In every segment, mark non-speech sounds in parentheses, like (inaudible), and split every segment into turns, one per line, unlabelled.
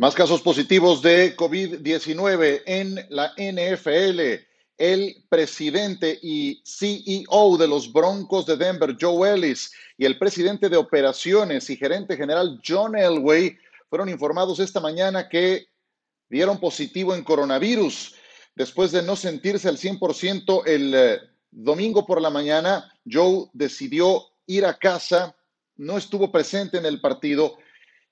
Más casos positivos de COVID-19 en la NFL. El presidente y CEO de los Broncos de Denver, Joe Ellis, y el presidente de operaciones y gerente general, John Elway, fueron informados esta mañana que dieron positivo en coronavirus. Después de no sentirse al 100% el eh, domingo por la mañana, Joe decidió ir a casa, no estuvo presente en el partido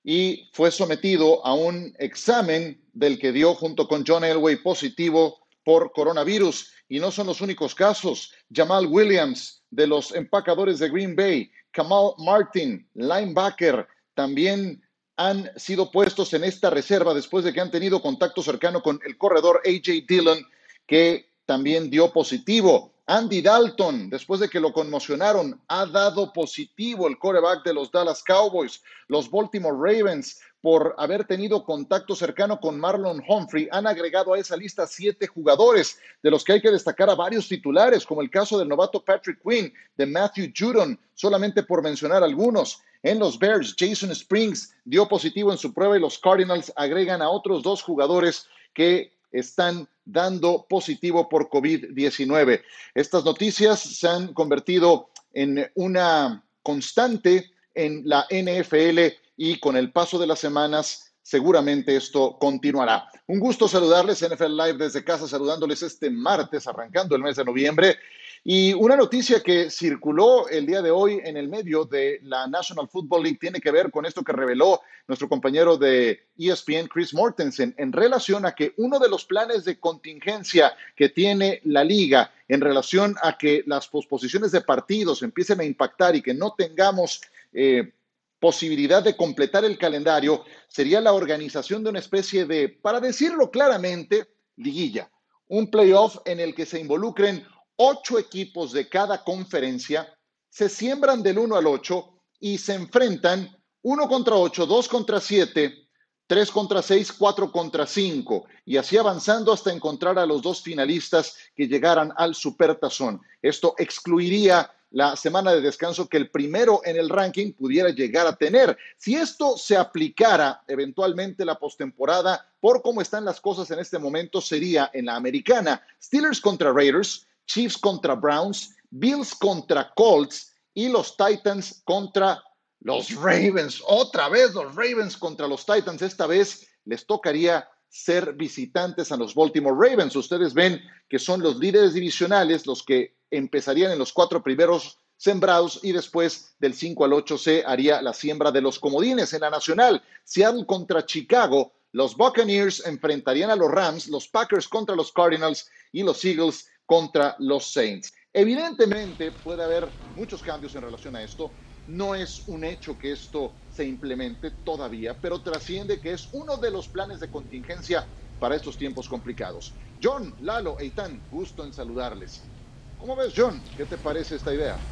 y fue sometido a un examen del que dio junto con John Elway positivo por coronavirus. Y no son los únicos casos. Jamal Williams de los empacadores de Green Bay, Kamal Martin, linebacker, también han sido puestos en esta reserva después de que han tenido contacto cercano con el corredor AJ Dillon, que también dio positivo. Andy Dalton, después de que lo conmocionaron, ha dado positivo el coreback de los Dallas Cowboys. Los Baltimore Ravens, por haber tenido contacto cercano con Marlon Humphrey, han agregado a esa lista siete jugadores, de los que hay que destacar a varios titulares, como el caso del novato Patrick Quinn, de Matthew Judon, solamente por mencionar algunos. En los Bears, Jason Springs dio positivo en su prueba y los Cardinals agregan a otros dos jugadores que están dando positivo por COVID-19. Estas noticias se han convertido en una constante en la NFL y con el paso de las semanas seguramente esto continuará. Un gusto saludarles, NFL Live desde casa, saludándoles este martes, arrancando el mes de noviembre. Y una noticia que circuló el día de hoy en el medio de la National Football League tiene que ver con esto que reveló nuestro compañero de ESPN, Chris Mortensen, en relación a que uno de los planes de contingencia que tiene la liga en relación a que las posposiciones de partidos empiecen a impactar y que no tengamos eh, posibilidad de completar el calendario sería la organización de una especie de, para decirlo claramente, liguilla, un playoff en el que se involucren ocho equipos de cada conferencia se siembran del 1 al 8 y se enfrentan uno contra 8, dos contra 7, tres contra 6, cuatro contra 5 y así avanzando hasta encontrar a los dos finalistas que llegaran al supertazón. Esto excluiría la semana de descanso que el primero en el ranking pudiera llegar a tener. Si esto se aplicara eventualmente la postemporada, por cómo están las cosas en este momento, sería en la americana Steelers contra Raiders, Chiefs contra Browns, Bills contra Colts y los Titans contra los Ravens. Otra vez los Ravens contra los Titans. Esta vez les tocaría ser visitantes a los Baltimore Ravens. Ustedes ven que son los líderes divisionales los que empezarían en los cuatro primeros sembrados y después del 5 al 8 se haría la siembra de los comodines en la nacional. Seattle contra Chicago, los Buccaneers enfrentarían a los Rams, los Packers contra los Cardinals y los Eagles contra los Saints. Evidentemente puede haber muchos cambios en relación a esto. No es un hecho que esto se implemente todavía, pero trasciende que es uno de los planes de contingencia para estos tiempos complicados. John, Lalo, Eitan, gusto en saludarles. ¿Cómo ves, John? ¿Qué te parece esta idea?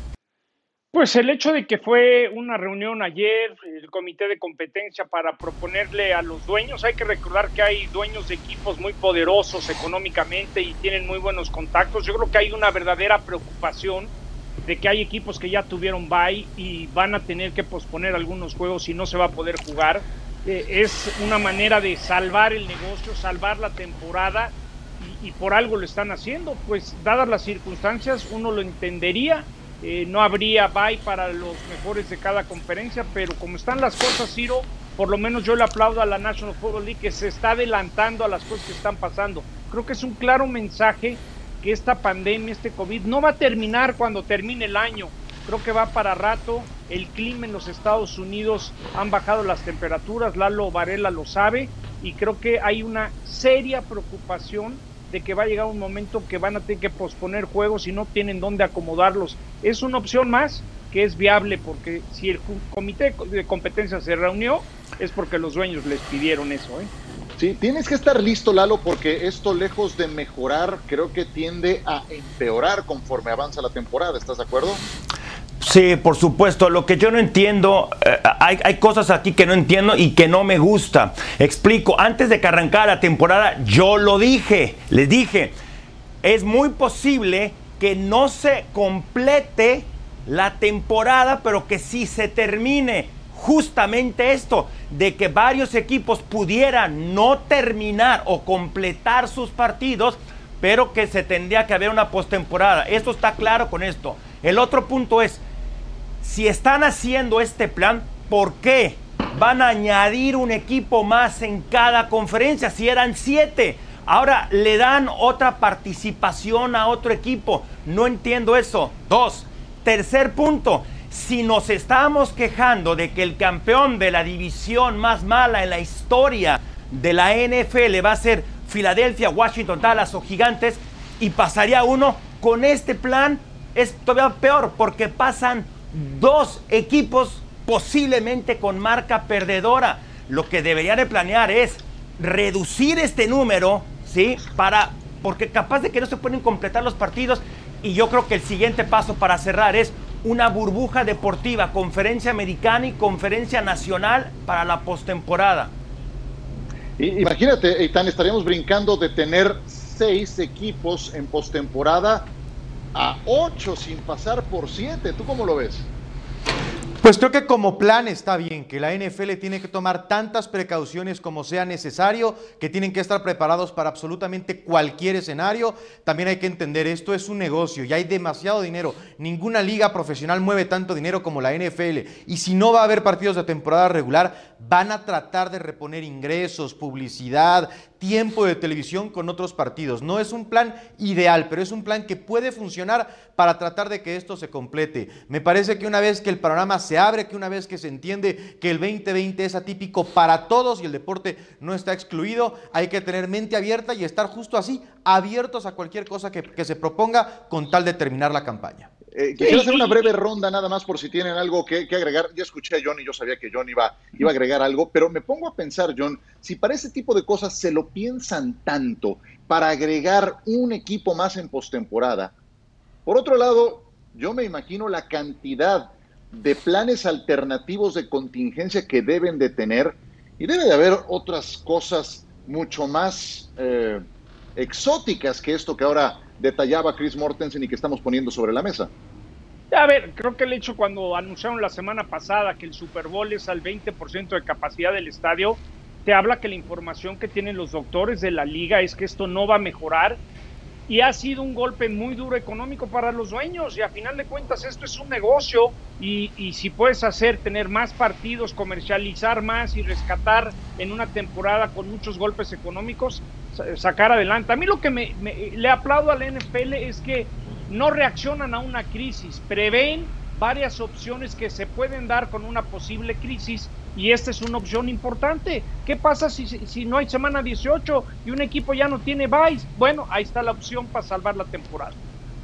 Pues el hecho de que fue una reunión ayer, el comité de competencia para proponerle a los dueños, hay que recordar que hay dueños de equipos muy poderosos económicamente y tienen muy buenos contactos. Yo creo que hay una verdadera preocupación de que hay equipos que ya tuvieron bye y van a tener que posponer algunos juegos y no se va a poder jugar. Eh, es una manera de salvar el negocio, salvar la temporada y, y por algo lo están haciendo. Pues dadas las circunstancias uno lo entendería eh, no habría bye para los mejores de cada conferencia, pero como están las cosas, Ciro, por lo menos yo le aplaudo a la National Football League que se está adelantando a las cosas que están pasando. Creo que es un claro mensaje que esta pandemia, este COVID, no va a terminar cuando termine el año. Creo que va para rato. El clima en los Estados Unidos han bajado las temperaturas, Lalo Varela lo sabe, y creo que hay una seria preocupación de que va a llegar un momento que van a tener que posponer juegos y no tienen dónde acomodarlos. Es una opción más que es viable porque si el comité de competencia se reunió es porque los dueños les pidieron eso. ¿eh?
Sí, tienes que estar listo, Lalo, porque esto lejos de mejorar, creo que tiende a empeorar conforme avanza la temporada. ¿Estás de acuerdo?
Sí, por supuesto. Lo que yo no entiendo, eh, hay, hay, cosas aquí que no entiendo y que no me gusta. Explico, antes de que arrancara la temporada, yo lo dije, les dije, es muy posible que no se complete la temporada, pero que sí se termine justamente esto, de que varios equipos pudieran no terminar o completar sus partidos, pero que se tendría que haber una postemporada. Esto está claro con esto. El otro punto es, si están haciendo este plan, ¿por qué van a añadir un equipo más en cada conferencia? Si eran siete. Ahora le dan otra participación a otro equipo. No entiendo eso. Dos. Tercer punto. Si nos estamos quejando de que el campeón de la división más mala en la historia de la NFL va a ser Filadelfia, Washington, Dallas o Gigantes y pasaría uno, con este plan es todavía peor porque pasan dos equipos posiblemente con marca perdedora. Lo que deberían de planear es reducir este número, ¿sí? Para, porque capaz de que no se pueden completar los partidos y yo creo que el siguiente paso para cerrar es una burbuja deportiva, conferencia americana y conferencia nacional para la postemporada.
Imagínate, Eitan, estaríamos brincando de tener seis equipos en postemporada a ocho sin pasar por siete. ¿Tú cómo lo ves?
Pues creo que como plan está bien, que la NFL tiene que tomar tantas precauciones como sea necesario, que tienen que estar preparados para absolutamente cualquier escenario. También hay que entender, esto es un negocio y hay demasiado dinero. Ninguna liga profesional mueve tanto dinero como la NFL. Y si no va a haber partidos de temporada regular, van a tratar de reponer ingresos, publicidad, tiempo de televisión con otros partidos. No es un plan ideal, pero es un plan que puede funcionar para tratar de que esto se complete. Me parece que una vez que el panorama se abre, que una vez que se entiende que el 2020 es atípico para todos y el deporte no está excluido, hay que tener mente abierta y estar justo así, abiertos a cualquier cosa que, que se proponga con tal de terminar la campaña.
Eh, quisiera hacer una breve ronda nada más por si tienen algo que, agregar. Ya escuché a John y yo sabía que John iba, iba a agregar algo, pero me pongo a pensar, John, si para ese tipo de cosas se lo piensan tanto para agregar un equipo más en postemporada. Por otro lado, yo me imagino la cantidad de planes alternativos de contingencia que deben de tener y debe de haber otras cosas mucho más eh, exóticas que esto que ahora detallaba Chris Mortensen y que estamos poniendo sobre la mesa.
A ver, creo que el hecho cuando anunciaron la semana pasada que el Super Bowl es al 20% de capacidad del estadio, te habla que la información que tienen los doctores de la liga es que esto no va a mejorar y ha sido un golpe muy duro económico para los dueños y a final de cuentas esto es un negocio y, y, si puedes hacer tener más partidos, comercializar más y rescatar en una temporada con muchos golpes económicos, sacar adelante. A mí lo que me, le aplaudo al NFL es que no reaccionan a una crisis, prevén varias opciones que se pueden dar con una posible crisis y esta es una opción importante. ¿Qué pasa si, si no hay semana 18 y un equipo ya no tiene vice? Bueno, ahí está la opción para salvar la temporada.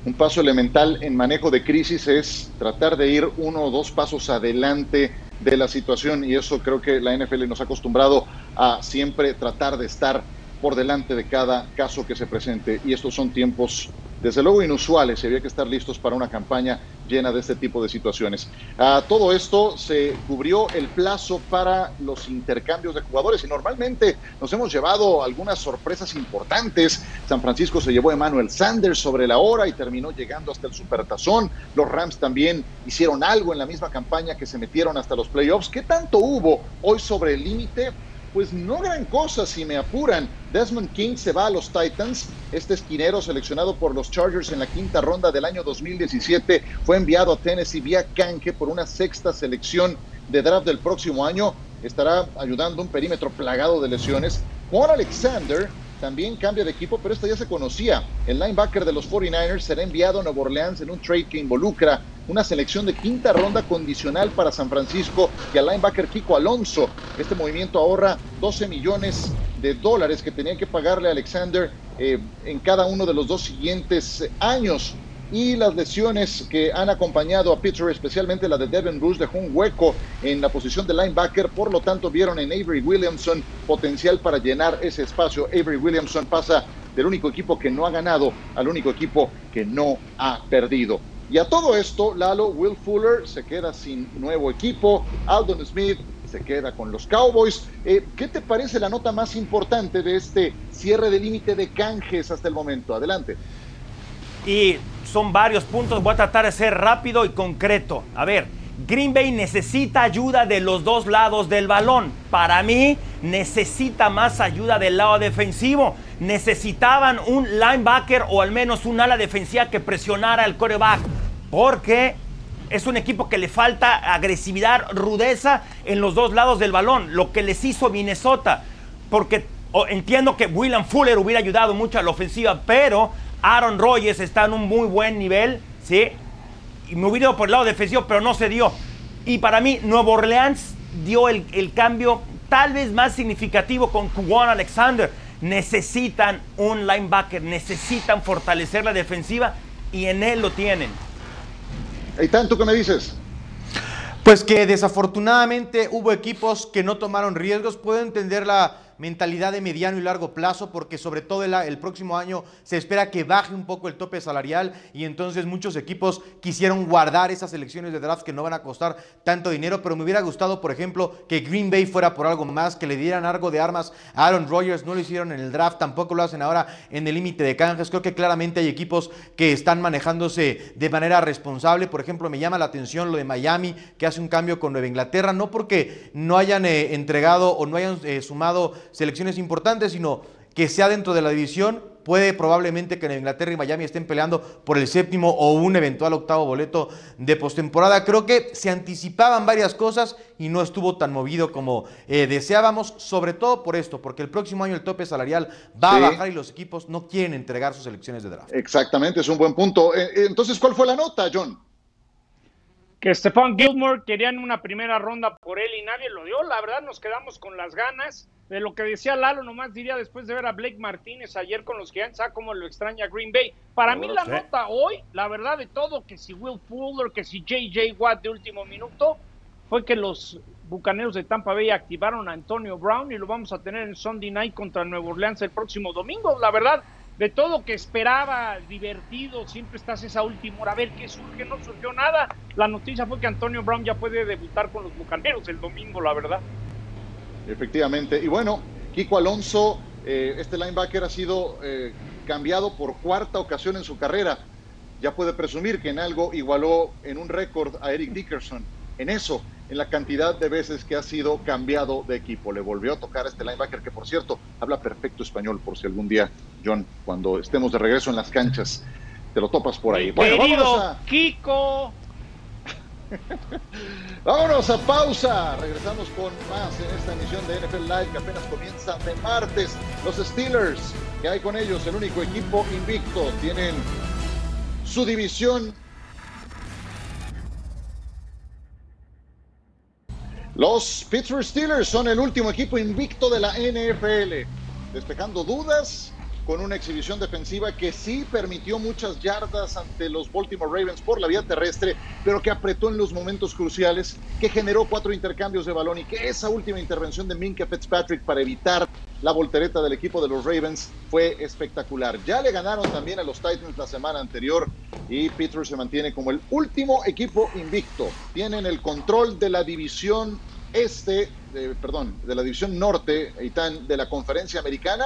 Un paso elemental en manejo de crisis es tratar de ir uno o dos pasos adelante de la situación y eso creo que la NFL nos ha acostumbrado a siempre tratar de estar por delante de cada caso que se presente. Y estos son tiempos, desde luego, inusuales y había que estar listos para una campaña llena de este tipo de situaciones. A todo esto se cubrió el plazo para los intercambios de jugadores y normalmente nos hemos llevado algunas sorpresas importantes. San Francisco se llevó a Emmanuel Sanders sobre la hora y terminó llegando hasta el Supertazón. Los Rams también hicieron algo en la misma campaña que se metieron hasta los playoffs. ¿Qué tanto hubo hoy sobre el límite? Pues no gran cosa si me apuran. Desmond King se va a los Titans. Este esquinero seleccionado por los Chargers en la quinta ronda del año 2017 fue enviado a Tennessee vía canje por una sexta selección de draft del próximo año. Estará ayudando un perímetro plagado de lesiones. Juan Alexander también cambia de equipo, pero esto ya se conocía. El linebacker de los 49ers será enviado a Nueva Orleans en un trade que involucra una selección de quinta ronda condicional para San Francisco y al linebacker Kiko Alonso. Este movimiento ahorra 12 millones de dólares que tenía que pagarle a Alexander eh, en cada uno de los dos siguientes años y las lesiones que han acompañado a Pittsburgh, especialmente la de Devin Bush, dejó un hueco en la posición de linebacker, por lo tanto vieron en Avery Williamson potencial para llenar ese espacio. Avery Williamson pasa del único equipo que no ha ganado al único equipo que no ha perdido. Y a todo esto, Lalo, Will Fuller se queda sin nuevo equipo, Aldon Smith se queda con los Cowboys. Eh, ¿Qué te parece la nota más importante de este cierre de límite de canjes hasta el momento? Adelante.
Y son varios puntos, voy a tratar de ser rápido y concreto. A ver, Green Bay necesita ayuda de los dos lados del balón. Para mí, necesita más ayuda del lado defensivo. Necesitaban un linebacker o al menos un ala defensiva que presionara al coreback. Porque es un equipo que le falta agresividad, rudeza en los dos lados del balón. Lo que les hizo Minnesota. Porque entiendo que William Fuller hubiera ayudado mucho a la ofensiva, pero Aaron Rodgers está en un muy buen nivel, ¿sí? Y me hubiera ido por el lado defensivo, pero no se dio. Y para mí, Nuevo Orleans dio el, cambio tal vez más significativo con Kuwan Alexander. Necesitan un linebacker, necesitan fortalecer la defensiva y en él lo tienen.
¿Y tanto que me dices?
Pues que desafortunadamente hubo equipos que no tomaron riesgos. Puedo entender la mentalidad de mediano y largo plazo, porque sobre todo el, próximo año se espera que baje un poco el tope salarial y entonces muchos equipos quisieron guardar esas elecciones de draft que no van a costar tanto dinero, pero me hubiera gustado, por ejemplo, que Green Bay fuera por algo más, que le dieran algo de armas a Aaron Rodgers, no lo hicieron en el draft, tampoco lo hacen ahora en el límite de canjes, creo que claramente hay equipos que están manejándose de manera responsable, por ejemplo, me llama la atención lo de Miami, que hace un cambio con Nueva Inglaterra, no porque no hayan eh, entregado o no hayan eh, sumado selecciones importantes, sino que sea dentro de la división, puede probablemente que en Inglaterra y Miami estén peleando por el séptimo o un eventual octavo boleto de postemporada. Creo que se anticipaban varias cosas y no estuvo tan movido como eh, deseábamos, sobre todo por esto, porque el próximo año el tope salarial va a bajar y los equipos no quieren entregar sus elecciones de draft.
Exactamente, es un buen punto. Eh, eh, entonces, ¿cuál fue la nota, John?
que Stefan Gilmore querían una primera ronda por él y nadie lo dio. La verdad nos quedamos con las ganas de lo que decía Lalo, nomás diría después de ver a Blake Martínez ayer con los Giants, ah, como lo extraña Green Bay. Para mí la nota hoy, la verdad de todo, que si Will Fuller, que si JJ Watt de último minuto, fue que los Bucaneros de Tampa Bay activaron a Antonio Brown y lo vamos a tener en Sunday Night contra Nuevo Orleans el próximo domingo. La verdad, de todo que esperaba, divertido, siempre estás esa última hora a ver qué surge, no surgió nada. La noticia fue que Antonio Brown ya puede debutar con los Bucaneros el domingo, la verdad.
Efectivamente. Y bueno, Kiko Alonso, eh, este linebacker ha sido eh, cambiado por cuarta ocasión en su carrera. Ya puede presumir que en algo igualó en un récord a Eric Dickerson. En eso, en la cantidad de veces que ha sido cambiado de equipo. Le volvió a tocar a este linebacker que, por cierto, habla perfecto español, por si algún día, John, cuando estemos de regreso en las canchas, te lo topas por ahí.
bueno, a... Kiko. (laughs)
vámonos a pausa. Regresamos con más en esta emisión de NFL Live que apenas comienza de martes. Los Steelers, que hay con ellos, el único equipo invicto, tienen su división Los Pittsburgh Steelers son el último equipo invicto de la NFL, despejando dudas con una exhibición defensiva que sí permitió muchas yardas ante los Baltimore Ravens por la vía terrestre, pero que apretó en los momentos cruciales, que generó cuatro intercambios de balón y que esa última intervención de Minka Fitzpatrick para evitar la voltereta del equipo de los Ravens fue espectacular. Ya le ganaron también a los Titans la semana anterior y Pittsburgh se mantiene como el último equipo invicto. Tienen el control de la división este, perdón, de la división norte, Itán, de la conferencia americana.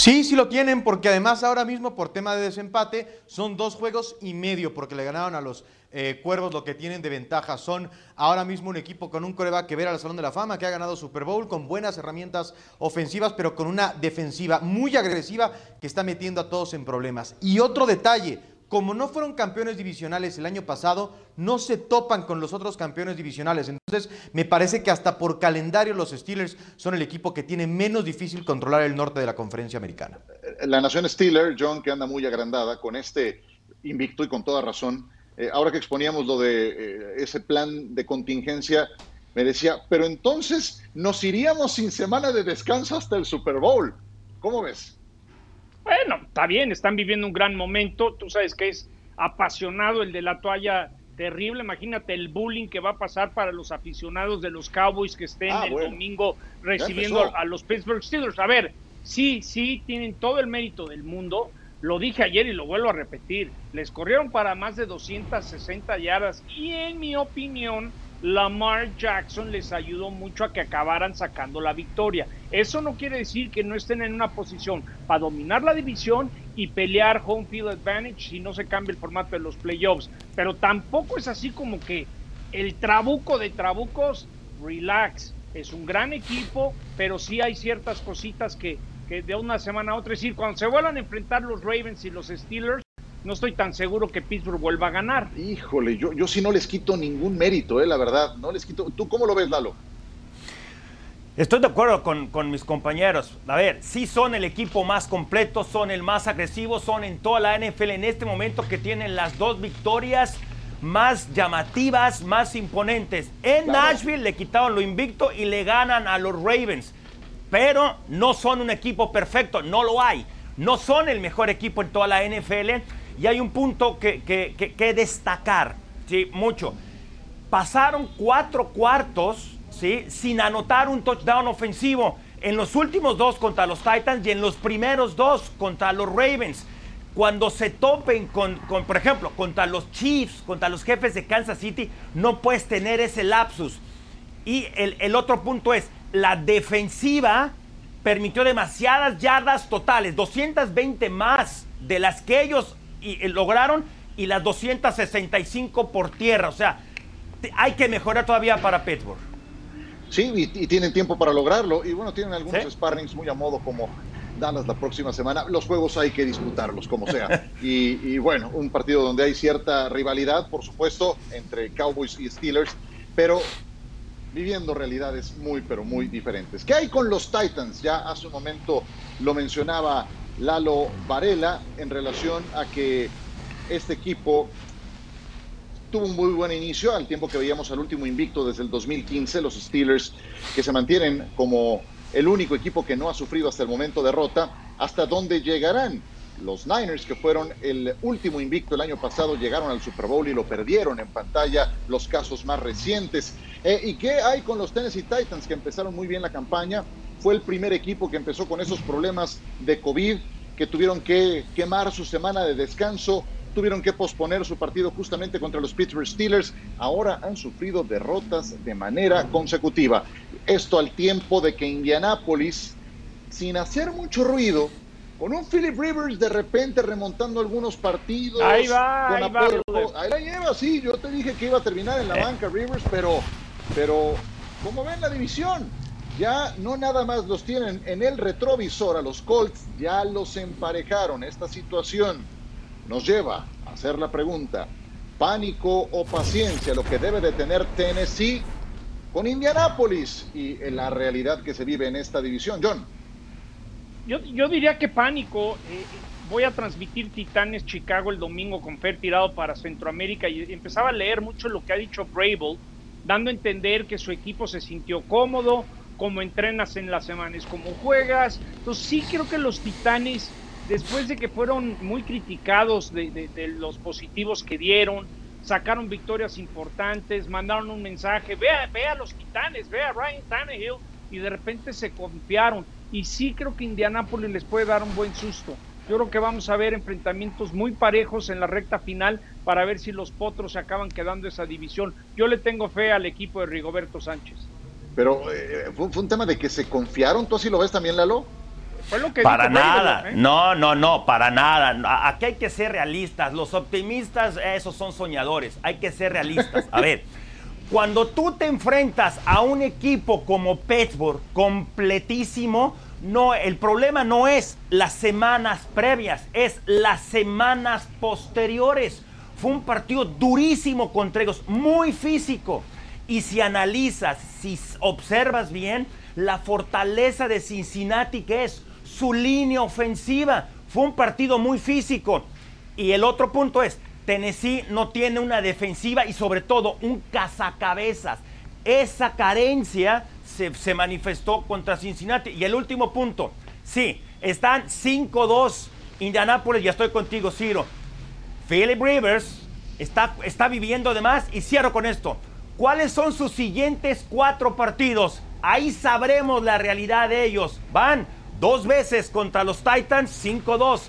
Sí, sí lo tienen, porque además ahora mismo por tema de desempate son dos juegos y medio, porque le ganaron a los eh, Cuervos lo que tienen de ventaja son ahora mismo un equipo con un coreback que ver al Salón de la Fama, que ha ganado Super Bowl con buenas herramientas ofensivas, pero con una defensiva muy agresiva que está metiendo a todos en problemas. Y otro detalle, como no fueron campeones divisionales el año pasado, no se topan con los otros campeones divisionales. Entonces, me parece que hasta por calendario los Steelers son el equipo que tiene menos difícil controlar el norte de la conferencia americana.
La nación Steeler, John, que anda muy agrandada con este invicto y con toda razón, eh, ahora que exponíamos lo de eh, ese plan de contingencia, me decía, pero entonces nos iríamos sin semana de descanso hasta el Super Bowl. ¿Cómo ves?
Bueno, está bien, están viviendo un gran momento. Tú sabes que es apasionado el de la toalla terrible. Imagínate el bullying que va a pasar para los aficionados de los Cowboys que estén ah, el domingo recibiendo a los Pittsburgh Steelers. A ver, sí, sí, tienen todo el mérito del mundo, lo dije ayer y lo vuelvo a repetir. Les corrieron para más de 260 yardas y en mi opinión Lamar Jackson les ayudó mucho a que acabaran sacando la victoria. Eso no quiere decir que no estén en una posición para dominar la división y pelear home field advantage si no se cambia el formato de los playoffs. Pero tampoco es así como que el trabuco de trabucos, relax. Es un gran equipo, pero sí hay ciertas cositas que, que de una semana a otra, es decir, cuando se vuelvan a enfrentar los Ravens y los Steelers, no estoy tan seguro que Pittsburgh vuelva a ganar.
Híjole, yo, yo sí no les quito ningún mérito, eh, la verdad. No les quito. ¿Tú cómo lo ves, Lalo?
Estoy de acuerdo con, con, mis compañeros. A ver, sí son el equipo más completo, son el más agresivo, son en toda la NFL en este momento que tienen las dos victorias más llamativas, más imponentes. En Nashville le quitaron lo invicto y le ganan a los Ravens. Pero no son un equipo perfecto, no lo hay. No son el mejor equipo en toda la NFL y hay un punto que, que, destacar, ¿sí? Mucho. Pasaron cuatro cuartos, Sin anotar un touchdown ofensivo. En los últimos dos contra los Titans y en los primeros dos contra los Ravens. Cuando se topen con, por ejemplo, contra los Chiefs, contra los jefes de Kansas City, no puedes tener ese lapsus. Y el, otro punto es, la defensiva permitió demasiadas yardas totales, 220 más de las que ellos y, lograron y las 265 por tierra. O sea, hay que mejorar todavía para Pittsburgh.
Sí, y, tienen tiempo para lograrlo. Y bueno, tienen algunos sparrings muy a modo como Dallas la próxima semana. Los juegos hay que disputarlos, como sea. (laughs) y, y, bueno, un partido donde hay cierta rivalidad, por supuesto, entre Cowboys y Steelers, pero viviendo realidades muy, pero muy diferentes. ¿Qué hay con los Titans? Ya hace un momento lo mencionaba Lalo Varela en relación a que este equipo tuvo un muy buen inicio al tiempo que veíamos al último invicto desde el 2015, los Steelers que se mantienen como el único equipo que no ha sufrido hasta el momento derrota, hasta dónde llegarán. Los Niners, que fueron el último invicto el año pasado, llegaron al Super Bowl y lo perdieron en pantalla, los casos más recientes. Eh, ¿Y qué hay con los Tennessee Titans, que empezaron muy bien la campaña? fue el primer equipo que empezó con esos problemas de COVID, que tuvieron que quemar su semana de descanso, tuvieron que posponer su partido justamente contra los Pittsburgh Steelers. Ahora han sufrido derrotas de manera consecutiva. Esto al tiempo de que Indianapolis, sin hacer mucho ruido, con un Philip Rivers de repente remontando algunos partidos.
Ahí va,
con
ahí
va. Ahí la lleva, sí. Yo te dije que iba a terminar en la banca Rivers, pero, pero, ¿cómo ven la división? ya no nada más los tienen en el retrovisor a los Colts, ya los emparejaron. Esta situación nos lleva a hacer la pregunta, pánico o paciencia, lo que debe de tener Tennessee con Indianápolis y en la realidad que se vive en esta división. John.
Yo, diría que pánico. Eh, voy a transmitir Titanes Chicago el domingo con Fer tirado para Centroamérica y empezaba a leer mucho lo que ha dicho Brable, dando a entender que su equipo se sintió cómodo, cómo entrenas en las semanas, cómo juegas. Entonces sí creo que los Titanes, después de que fueron muy criticados de, los positivos que dieron, sacaron victorias importantes, mandaron un mensaje, vea, vea a los Titanes, vea a Ryan Tannehill, y de repente se confiaron. Y sí creo que Indianápolis les puede dar un buen susto. Yo creo que vamos a ver enfrentamientos muy parejos en la recta final para ver si los potros se acaban quedando esa división. Yo le tengo fe al equipo de Rigoberto Sánchez.
Pero eh, fue, un tema de que se confiaron. ¿Tú así lo ves también, Lalo?
Para nada, ¿eh? no, no, no, para nada. Aquí hay que ser realistas. Los optimistas, esos son soñadores. Hay que ser realistas. A ver, (laughs) cuando tú te enfrentas a un equipo como Pittsburgh completísimo, no, el problema no es las semanas previas, es las semanas posteriores. Fue un partido durísimo contra ellos, muy físico. Y si analizas, si observas bien, la fortaleza de Cincinnati, que es su línea ofensiva, fue un partido muy físico. Y el otro punto es, Tennessee no tiene una defensiva y sobre todo un cazacabezas. Esa carencia se, se manifestó contra Cincinnati. Y el último punto, sí, están 5-2 Indianápolis, ya estoy contigo, Ciro. Philip Rivers está, está viviendo de más y cierro con esto cuáles son sus siguientes cuatro partidos. Ahí sabremos la realidad de ellos. Van dos veces contra los Titans, 5-2.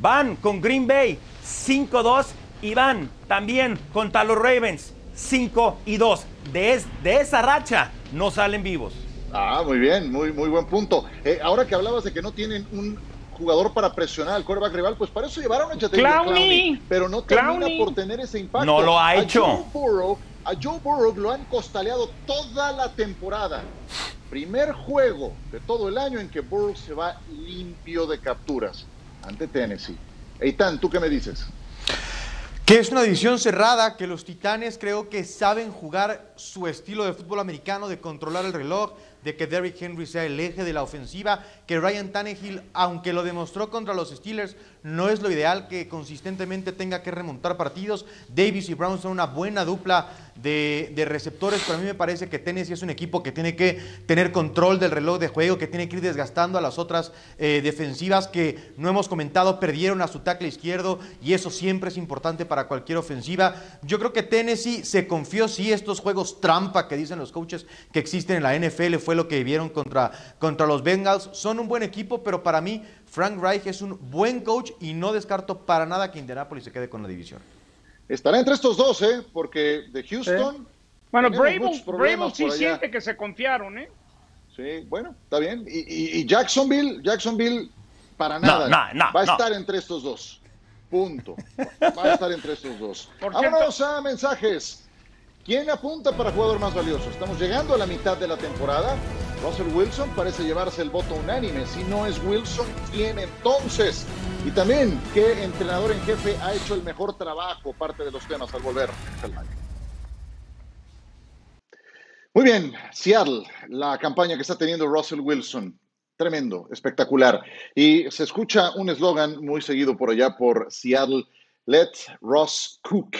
Van con Green Bay, 5-2. Y van también contra los Ravens, 5 y 2. De, de esa racha no salen vivos.
Ah, muy bien, muy, muy buen punto. Eh, ahora que hablabas de que no tienen un jugador para presionar al quarterback rival, pues para eso llevaron a
Clowney,
pero no termina por tener ese impacto.
No lo ha hecho.
A Joe, Burrow, a Joe Burrow lo han costaleado toda la temporada. Primer juego de todo el año en que Burrow se va limpio de capturas ante Tennessee. Eitan, ¿tú qué me dices?
Que es una división cerrada, que los Titanes creo que saben jugar su estilo de fútbol americano, de controlar el reloj, de que Derrick Henry sea el eje de la ofensiva, que Ryan Tannehill, aunque lo demostró contra los Steelers, no es lo ideal que consistentemente tenga que remontar partidos. Davis y Brown son una buena dupla de, receptores, pero a mí me parece que Tennessee es un equipo que tiene que tener control del reloj de juego, que tiene que ir desgastando a las otras eh, defensivas que no hemos comentado, perdieron a su tackle izquierdo y eso siempre es importante para cualquier ofensiva. Yo creo que Tennessee se confió, sí, estos juegos trampa que dicen los coaches que existen en la NFL fue lo que vieron contra, contra los Bengals. Son un buen equipo, pero para mí Frank Reich es un buen coach y no descarto para nada que Indianapolis se quede con la división.
Estará entre estos dos, ¿eh? Porque de Houston.
Bueno, Bravo sí siente que se confiaron, ¿eh?
Sí, bueno, está bien. Y, Jacksonville, Jacksonville, para nada. va a estar entre estos dos. Punto. Va a estar entre estos dos. Vámonos a mensajes. ¿Quién apunta para jugador más valioso? Estamos llegando a la mitad de la temporada. Russell Wilson parece llevarse el voto unánime. Si no es Wilson, ¿quién entonces? Y también, ¿qué entrenador en jefe ha hecho el mejor trabajo? Parte de los temas al volver Muy bien, Seattle, la campaña que está teniendo Russell Wilson. Tremendo, espectacular. Y se escucha un eslogan muy seguido por allá por Seattle, Let Ross Cook.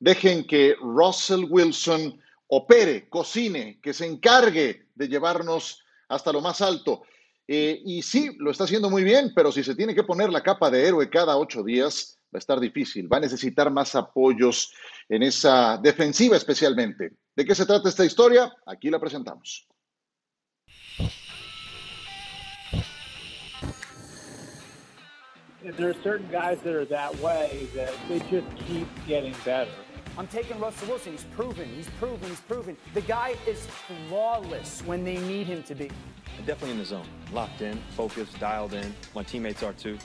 Dejen que Russell Wilson opere, cocine, que se encargue de llevarnos hasta lo más alto. Eh, y sí, lo está haciendo muy bien, pero si se tiene que poner la capa de héroe cada ocho días, va a estar difícil. Va a necesitar más apoyos en esa defensiva especialmente. ¿De qué se trata esta historia? Aquí la presentamos.
There are certain guys that are that way that they just keep getting better. I'm taking Russell Wilson. He's proven, he's proven, he's proven. The guy is flawless when they need him to be.
Definitely in the zone, locked in, focused, dialed in. My teammates are too.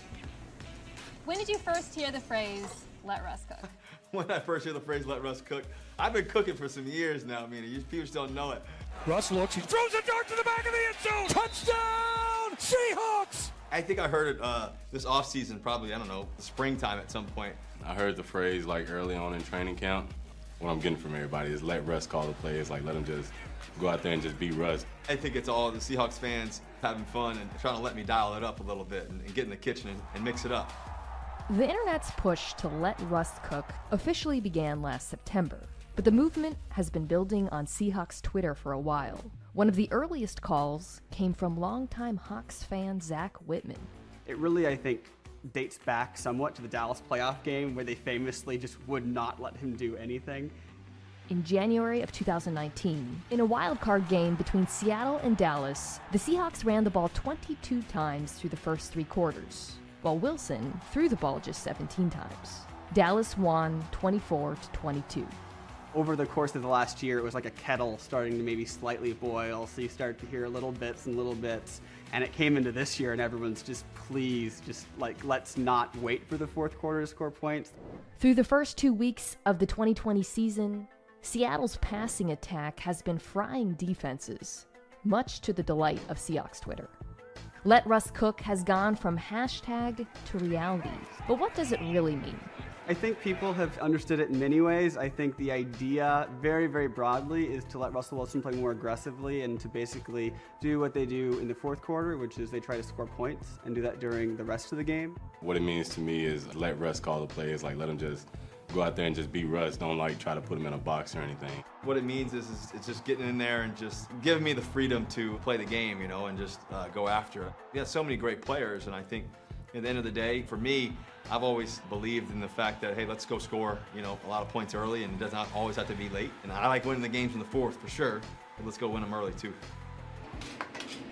When did you first hear the phrase, let Russ cook? (laughs)
when I first hear the phrase, let Russ cook, I've been cooking for some years now, I mean, people just don't know it.
Russ looks, he throws a dart to the back of the end zone. Touchdown, Seahawks!
I think I heard it uh, this offseason, probably, I don't know, springtime at some point.
I heard the phrase like early on in training camp. What I'm getting from everybody is let Russ call the plays, like let him just go out there and just be Russ.
I think it's all the Seahawks fans having fun and trying to let me dial it up a little bit and, and get in the kitchen and, and mix it up.
The internet's push to let Russ cook officially began last September, but the movement has been building on Seahawks Twitter for a while. One of the earliest calls came from longtime Hawks fan Zach Whitman.
It really, I think, dates back somewhat to the Dallas playoff game where they famously just would not let him do anything.
In January of 2019, in a wild card game between Seattle and Dallas, the Seahawks ran the ball 22 times through the first three quarters, while Wilson threw the ball just 17 times. Dallas won 24 to 22
over the course of the last year, it was like a kettle starting to maybe slightly boil. So you start to hear little bits and little bits. And it came into this year, and everyone's just, please, just like, let's not wait for the fourth quarter to score points.
Through the first two weeks of the 2020 season, Seattle's passing attack has been frying defenses, much to the delight of Seahawks Twitter. Let Russ Cook has gone from hashtag to reality. But what does it really mean?
I think people have understood it in many ways. I think the idea, very, very broadly, is to let Russell Wilson play more aggressively and to basically do what they do in the fourth quarter, which is they try to score points and do that during the rest of the game.
What it means to me is let Russ call the plays, like let him just go out there and just beat Russ. Don't like try to put him in a box or anything.
What it means is, is it's just getting in there and just giving me the freedom to play the game, you know, and just uh, go after it. We have so many great players, and I think at the end of the day, for me, I've always believed in the fact that, hey, let's go score, you know, a lot of points early and it does not always have to be late. And I like winning the games in the fourth for sure, but let's go win them early too.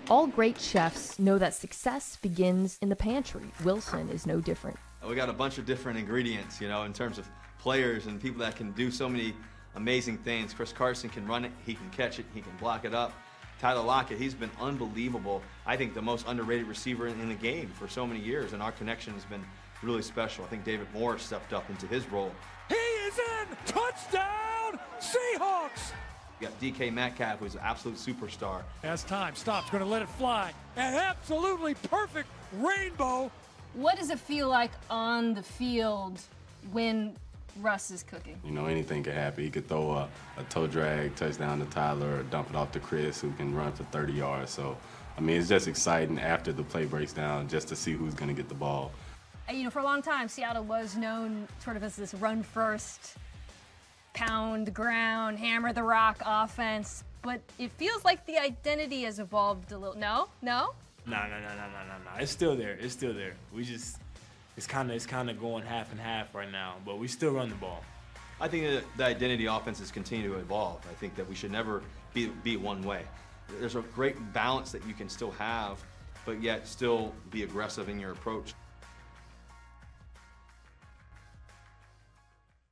All great chefs know that success begins in the pantry. Wilson is no different.
We got a bunch of different ingredients, you know, in terms of players and people that can do so many amazing things. Chris Carson can run it, he can catch it, he can block it up. Tyler Lockett, he's been unbelievable. I think the most underrated receiver in the game for so many years, and our connection has been really special. I think David Moore stepped up into his role.
He is in! Touchdown! Seahawks!
You got DK Metcalf, who's an absolute superstar.
As time stops, going to let it fly. An absolutely perfect rainbow.
What does it feel like on the field when Russ is cooking?
You know, anything could happen. He could throw a, a toe drag touchdown to Tyler or dump it off to Chris, who can run for 30 yards. So, I mean, it's just exciting after the play breaks down just to see who's going to get the ball.
You know, for a long time, Seattle was known sort of as this run first, pound the ground, hammer the rock offense. But it feels like the identity has evolved a little. No? No?
No, no, no, no, no, no, no. It's still there. It's still there. We just, it's kind of, it's kind of going half and half right now. But we still run the ball.
I think that the identity offenses continue to evolve. I think that we should never be, be one way. There's a great balance that you can still have, but yet still be aggressive in your approach.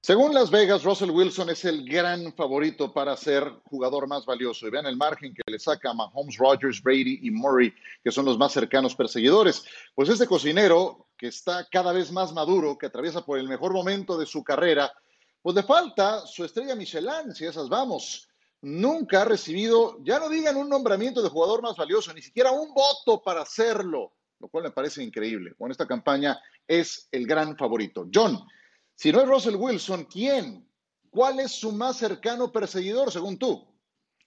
Según Las Vegas, Russell Wilson es el gran favorito para ser jugador más valioso. Y vean el margen que le saca a Mahomes, Rodgers, Brady y Murray, que son los más cercanos perseguidores. Pues este cocinero, que está cada vez más maduro, que atraviesa por el mejor momento de su carrera, pues le falta su estrella Michelin, si esas vamos. Nunca ha recibido, ya no digan un nombramiento de jugador más valioso, ni siquiera un voto para hacerlo, lo cual me parece increíble. Con esta campaña es el gran favorito. John, si no es Russell Wilson, ¿quién? ¿Cuál es su más cercano perseguidor, según tú?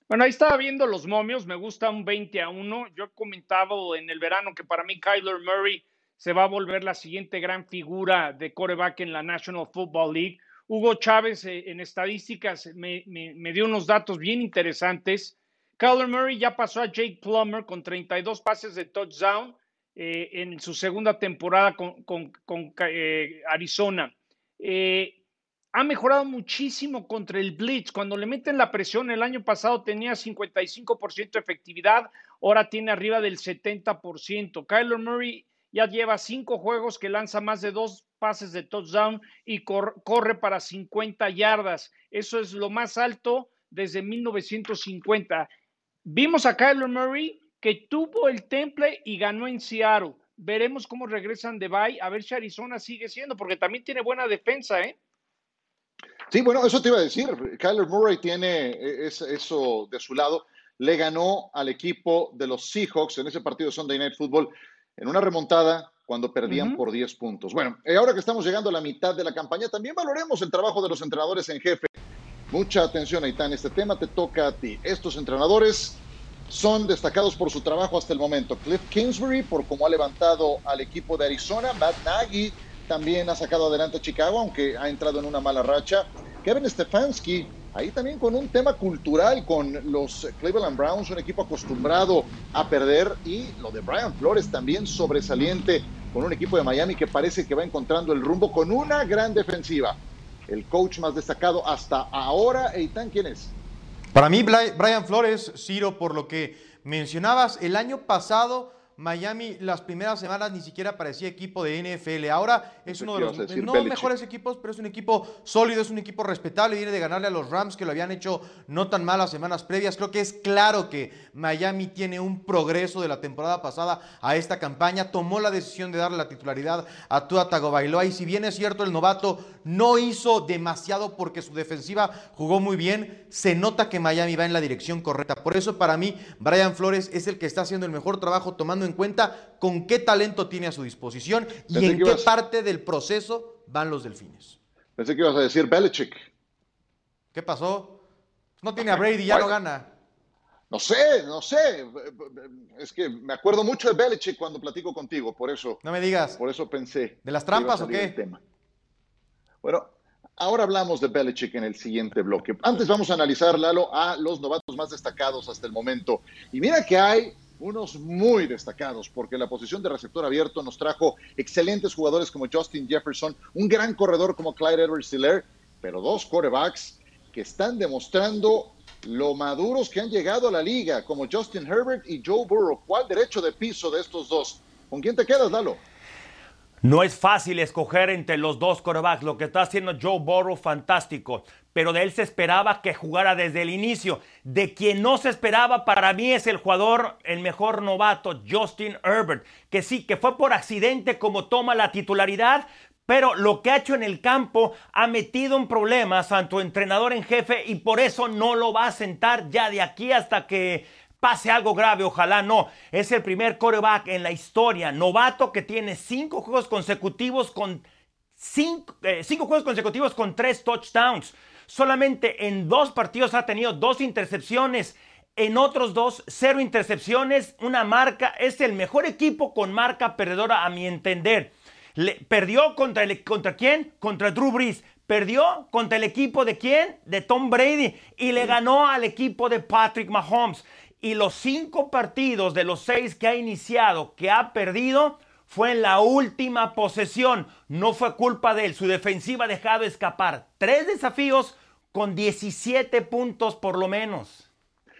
Bueno, ahí estaba viendo los momios, me gusta un 20 a 1. Yo he comentado en el verano que para mí Kyler Murray se va a volver la siguiente gran figura de coreback en la National Football League. Hugo Chávez eh, en estadísticas me, dio unos datos bien interesantes. Kyler Murray ya pasó a Jake Plummer con 32 pases de touchdown eh, en su segunda temporada con eh, Arizona. Eh, ha mejorado muchísimo contra el blitz. Cuando le meten la presión, el año pasado tenía 55% de efectividad, ahora tiene arriba del 70%. Kyler Murray ya lleva cinco juegos que lanza más de dos pases de touchdown y cor corre para 50 yardas. Eso es lo más alto desde 1950. Vimos a Kyler Murray que tuvo el temple y ganó en Seattle. Veremos cómo regresan de bye, a ver si Arizona sigue siendo, porque también tiene buena defensa, ¿eh?
Sí, bueno, eso te iba a decir. Kyler Murray tiene eso de su lado. Le ganó al equipo de los Seahawks en ese partido de Sunday Night Football en una remontada cuando perdían uh -huh. por 10 puntos. Bueno, ahora que estamos llegando a la mitad de la campaña, también valoremos el trabajo de los entrenadores en jefe. Mucha atención, Aitán, este tema te toca a ti. Estos entrenadores son destacados por su trabajo hasta el momento. Cliff Kingsbury, por cómo ha levantado al equipo de Arizona. Matt Nagy también ha sacado adelante a Chicago, aunque ha entrado en una mala racha. Kevin Stefanski, ahí también con un tema cultural con los Cleveland Browns, un equipo acostumbrado a perder. Y lo de Brian Flores también sobresaliente con un equipo de Miami que parece que va encontrando el rumbo con una gran defensiva. El coach más destacado hasta ahora, Eitan, ¿quién es?
Para mí, Brian Flores, Ciro, por lo que mencionabas, el año pasado Miami las primeras semanas ni siquiera parecía equipo de NFL. Ahora es uno de los no Belichick. mejores equipos, pero es un equipo sólido, es un equipo respetable. Viene de ganarle a los Rams que lo habían hecho no tan mal las semanas previas. Creo que es claro que Miami tiene un progreso de la temporada pasada a esta campaña. Tomó la decisión de darle la titularidad a Tua Tagovailoa y si bien es cierto el novato no hizo demasiado porque su defensiva jugó muy bien, se nota que Miami va en la dirección correcta. Por eso para mí Brian Flores es el que está haciendo el mejor trabajo tomando en cuenta con qué talento tiene a su disposición y Pensé en qué ibas... parte del proceso van los delfines.
Pensé que ibas a decir Belichick.
¿Qué pasó? No tiene a Brady, ya no gana.
No sé, no sé. Es que me acuerdo mucho de Belichick cuando platico contigo, por eso.
No me digas.
Por eso pensé.
¿De las trampas o qué?
Tema. Bueno, ahora hablamos de Belichick en el siguiente bloque. Antes vamos a analizar, Lalo, a los novatos más destacados hasta el momento. Y mira que hay unos muy destacados, porque la posición de receptor abierto nos trajo excelentes jugadores como Justin Jefferson, un gran corredor como Clyde edwards helaire pero dos quarterbacks que están demostrando lo maduros que han llegado a la liga, como Justin Herbert y Joe Burrow. ¿Cuál derecho de piso de estos dos? ¿Con quién te quedas, Lalo?
No es fácil escoger entre los dos quarterbacks. Lo que está haciendo Joe Burrow, fantástico. Pero de él se esperaba que jugara desde el inicio. De quien no se esperaba para mí es el jugador, el mejor novato, Justin Herbert, que sí, que fue por accidente como toma la titularidad, pero lo que ha hecho en el campo ha metido en problemas a tu entrenador en jefe y por eso no lo va a sentar ya de aquí hasta que pase algo grave, ojalá no. Es el primer coreback en la historia, novato que tiene cinco juegos consecutivos con cinco, eh, cinco juegos consecutivos con tres touchdowns. Solamente en dos partidos ha tenido dos intercepciones. En otros dos, cero intercepciones. Una marca. Es el mejor equipo con marca perdedora a mi entender. Le, perdió contra, el, contra quién? Contra Drew Brees. Perdió contra el equipo de quién? De Tom Brady. Y le ganó al equipo de Patrick Mahomes. Y los cinco partidos de los seis que ha iniciado, que ha perdido, fue en la última posesión. No fue culpa de él. Su defensiva ha dejado escapar tres desafíos con 17 puntos por lo menos.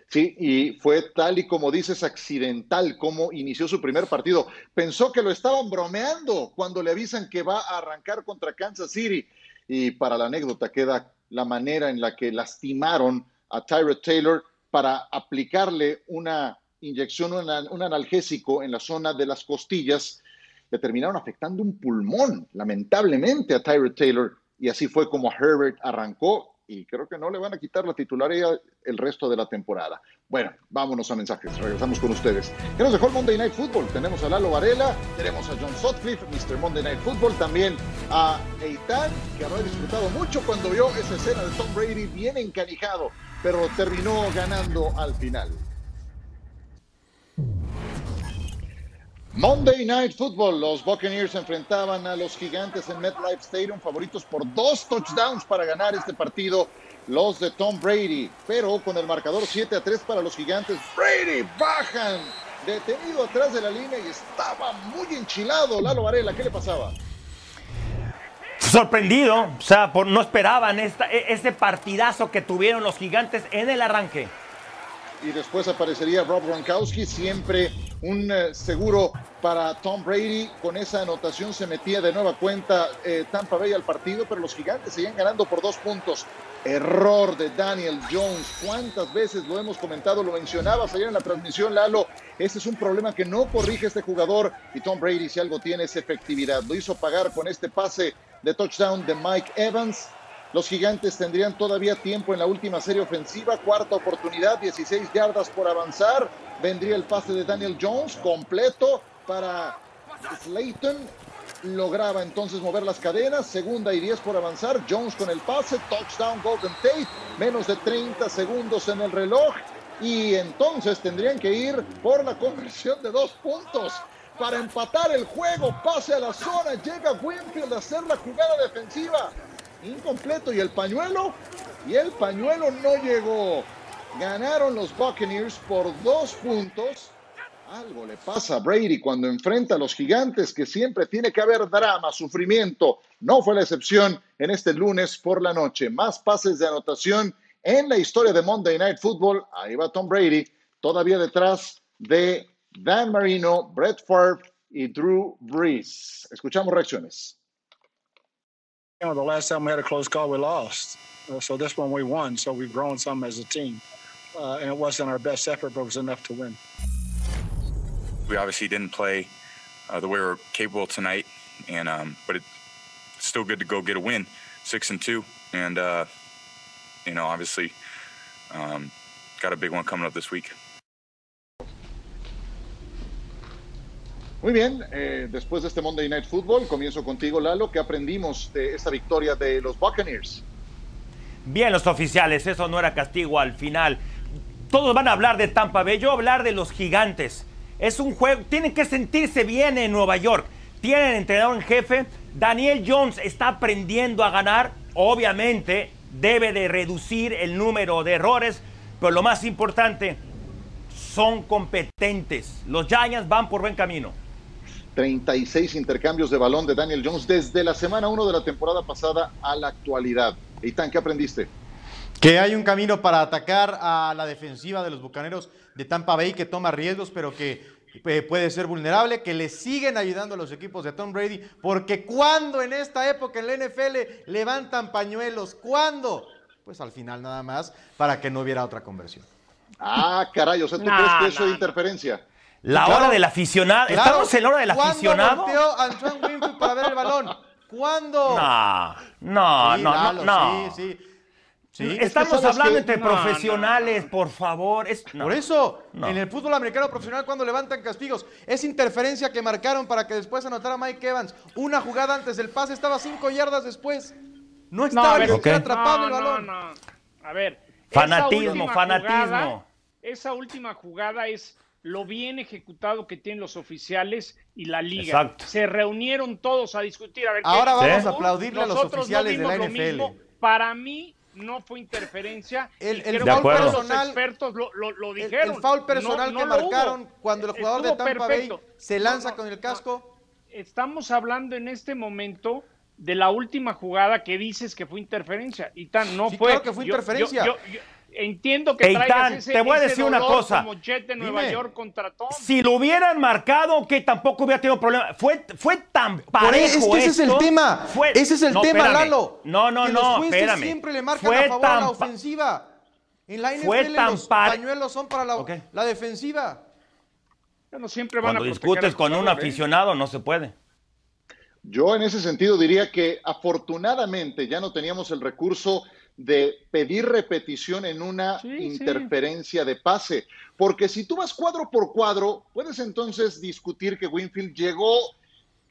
Sí, y fue tal y como dices, accidental como inició su primer partido. Pensó que lo estaban bromeando cuando le avisan que va a arrancar contra Kansas City. Y para la anécdota queda la manera en la que lastimaron a Tyrod Taylor para aplicarle una inyección, un analgésico en la zona de las costillas terminaron afectando un pulmón, lamentablemente, a Tyrod Taylor. Y así fue como Herbert arrancó y creo que no le van a quitar la titularidad el resto de la temporada. Bueno, vámonos a mensajes, regresamos con ustedes. ¿Qué nos dejó el Monday Night Football? Tenemos a Lalo Varela, tenemos a John Sutcliffe, Mr. Monday Night Football, también a Eitan, que habrá disfrutado mucho cuando vio esa escena de Tom Brady bien encanijado, pero terminó ganando al final. Monday Night Football, los Buccaneers enfrentaban a los gigantes en MetLife Stadium, favoritos por dos touchdowns para ganar este partido, los de Tom Brady, pero con el marcador 7 a 3 para los gigantes, Brady bajan, detenido atrás de la línea y estaba muy enchilado Lalo Varela, ¿qué le pasaba?
Sorprendido, o sea, no esperaban esta, e, ese partidazo que tuvieron los gigantes en el arranque
y después aparecería Rob Gronkowski, siempre un eh, seguro para Tom Brady. Con esa anotación se metía de nueva cuenta eh, Tampa Bay al partido, pero los gigantes seguían ganando por dos puntos. Error de Daniel Jones. ¿Cuántas veces lo hemos comentado? Lo mencionabas ayer en la transmisión, Lalo. Ese es un problema que no corrige este jugador y Tom Brady, si algo tiene, es efectividad. Lo hizo pagar con este pase de touchdown de Mike Evans los gigantes tendrían todavía tiempo en la última serie ofensiva, cuarta oportunidad, 16 yardas por avanzar. Vendría el pase de Daniel Jones completo para Slayton. Lograba entonces mover las cadenas, segunda y 10 por avanzar. Jones con el pase, touchdown Golden Tate, menos de 30 segundos en el reloj. Y entonces tendrían que ir por la conversión de dos puntos para empatar el juego. Pase a la zona, llega Winfield a hacer la jugada defensiva incompleto y el pañuelo y el pañuelo no llegó. Ganaron los Buccaneers por dos puntos. Algo le pasa a Brady cuando enfrenta a los gigantes, que siempre tiene que haber drama, sufrimiento. No fue la excepción en este lunes por la noche. Más pases de anotación en la historia de Monday Night Football. Ahí va Tom Brady, todavía detrás de Dan Marino, Brett Favre y Drew Brees. Escuchamos reacciones.
You know, the last time we had a close call, we lost. Uh, so this one we won. So we've grown some as a team. Uh, and it wasn't our best effort, but it was enough to win.
We obviously didn't play uh, the way we are capable tonight, and um, but it's still good to go get a win, six and two, and uh, you know obviously um, got a big one coming up this week.
Muy bien, eh, después de este Monday Night Football, comienzo contigo, Lalo. ¿Qué aprendimos de esta victoria de los Buccaneers?
Bien, los oficiales, eso no era castigo al final. Todos van a hablar de Tampa Bay, yo hablar de los gigantes. Es un juego, tienen que sentirse bien en Nueva York. Tienen entrenador en jefe. Daniel Jones está aprendiendo a ganar. Obviamente, debe de reducir el número de errores, pero lo más importante, son competentes. Los Giants van por buen camino.
36 intercambios de balón de Daniel Jones desde la semana 1 de la temporada pasada a la actualidad. Eitan, ¿qué aprendiste?
Que hay un camino para atacar a la defensiva de los Bucaneros de Tampa Bay que toma riesgos, pero que eh, puede ser vulnerable, que le siguen ayudando a los equipos de Tom Brady, porque cuando en esta época en la NFL levantan pañuelos, ¿cuándo? pues al final nada más para que no hubiera otra conversión.
Ah, caray, o sea, ¿tú crees que eso es interferencia?
La
Claro,
hora del aficionado.
Claro.
¿Estamos en la hora del aficionado?
¿Cuándo Winfield para ver el balón? ¿Cuándo?
No, no,
Sí,
no,
Lalo,
no.
Sí, sí. Sí.
Estamos
Es
hablando
que-
entre
No, no,
profesionales, por favor. Es, no.
Por eso,
No.
en el fútbol americano profesional, cuando levantan castigos, es interferencia que marcaron para que después anotara Mike Evans. Una jugada antes del pase estaba cinco yardas después. No estaba
a
ni
ver,
siquiera
Ok.
atrapable el
no,
balón.
no, no. A ver.
Fanatismo,
esa
fanatismo.
jugada- esa última jugada es lo bien ejecutado que tienen los oficiales y la liga.
Exacto.
Se reunieron todos a discutir. A ver, ¿qué
Ahora vamos a aplaudirle a los
no
oficiales de la
lo
NFL.
mismo. Para mí no fue interferencia.
El- el
todos
personal-
los expertos lo, lo- lo
El,
dijeron.
el foul personal
No-
que
no
marcaron cuando el jugador de Tampa
perfecto.
Bay se lanza
no,
con el casco.
Estamos hablando en este momento de la última jugada que dices que fue interferencia. Y tan, no
Sí,
fue.
claro que fue
Yo- yo-
interferencia.
yo- yo entiendo que
Eitan,
traigas ese,
te voy a decir una cosa.
como Jet de Nueva
Dime.
York contra Tom.
Si lo hubieran marcado, que tampoco hubiera tenido problema. Fue, fue tan parejo
es que ese es el tema.
Fue-
ese es el
No,
tema,
espérame.
Lalo.
No, no,
que
no,
los jueces
espérame.
siempre le marcan
Fue
a favor a la ofensiva. En la
Fue tan
los pañuelos son para la,
Ok.
la defensiva.
Bueno, siempre van
Cuando
a
discutes con un
jugador, ¿eh?
aficionado, no se puede.
Yo en ese sentido diría que afortunadamente ya no teníamos el recurso de pedir repetición en una
Sí, sí.
interferencia de pase, porque si tú vas cuadro por cuadro, puedes entonces discutir que Winfield llegó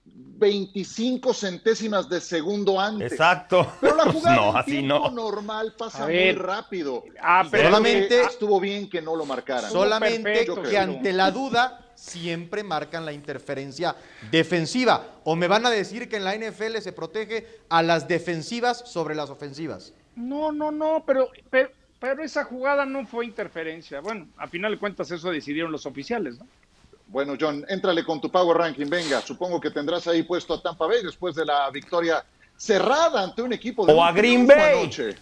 25 centésimas de segundo antes.
Exacto.
Pero la jugada (laughs)
No, así no.
normal pasa
ver.
muy rápido.
Ah, pero-
Solamente-
estuvo bien que no lo marcaran.
Solamente
perfecto,
que ante la duda siempre marcan la interferencia defensiva. O me van a decir que en la NFL se protege a las defensivas sobre las ofensivas.
No, no, no, pero, pero, pero esa jugada no fue interferencia. Bueno, a final de cuentas eso decidieron los oficiales, ¿no?
Bueno, John, éntrale con tu Power Ranking. Venga, supongo que tendrás ahí puesto a Tampa Bay después de la victoria cerrada ante un equipo de
O a Green Bay.
anoche.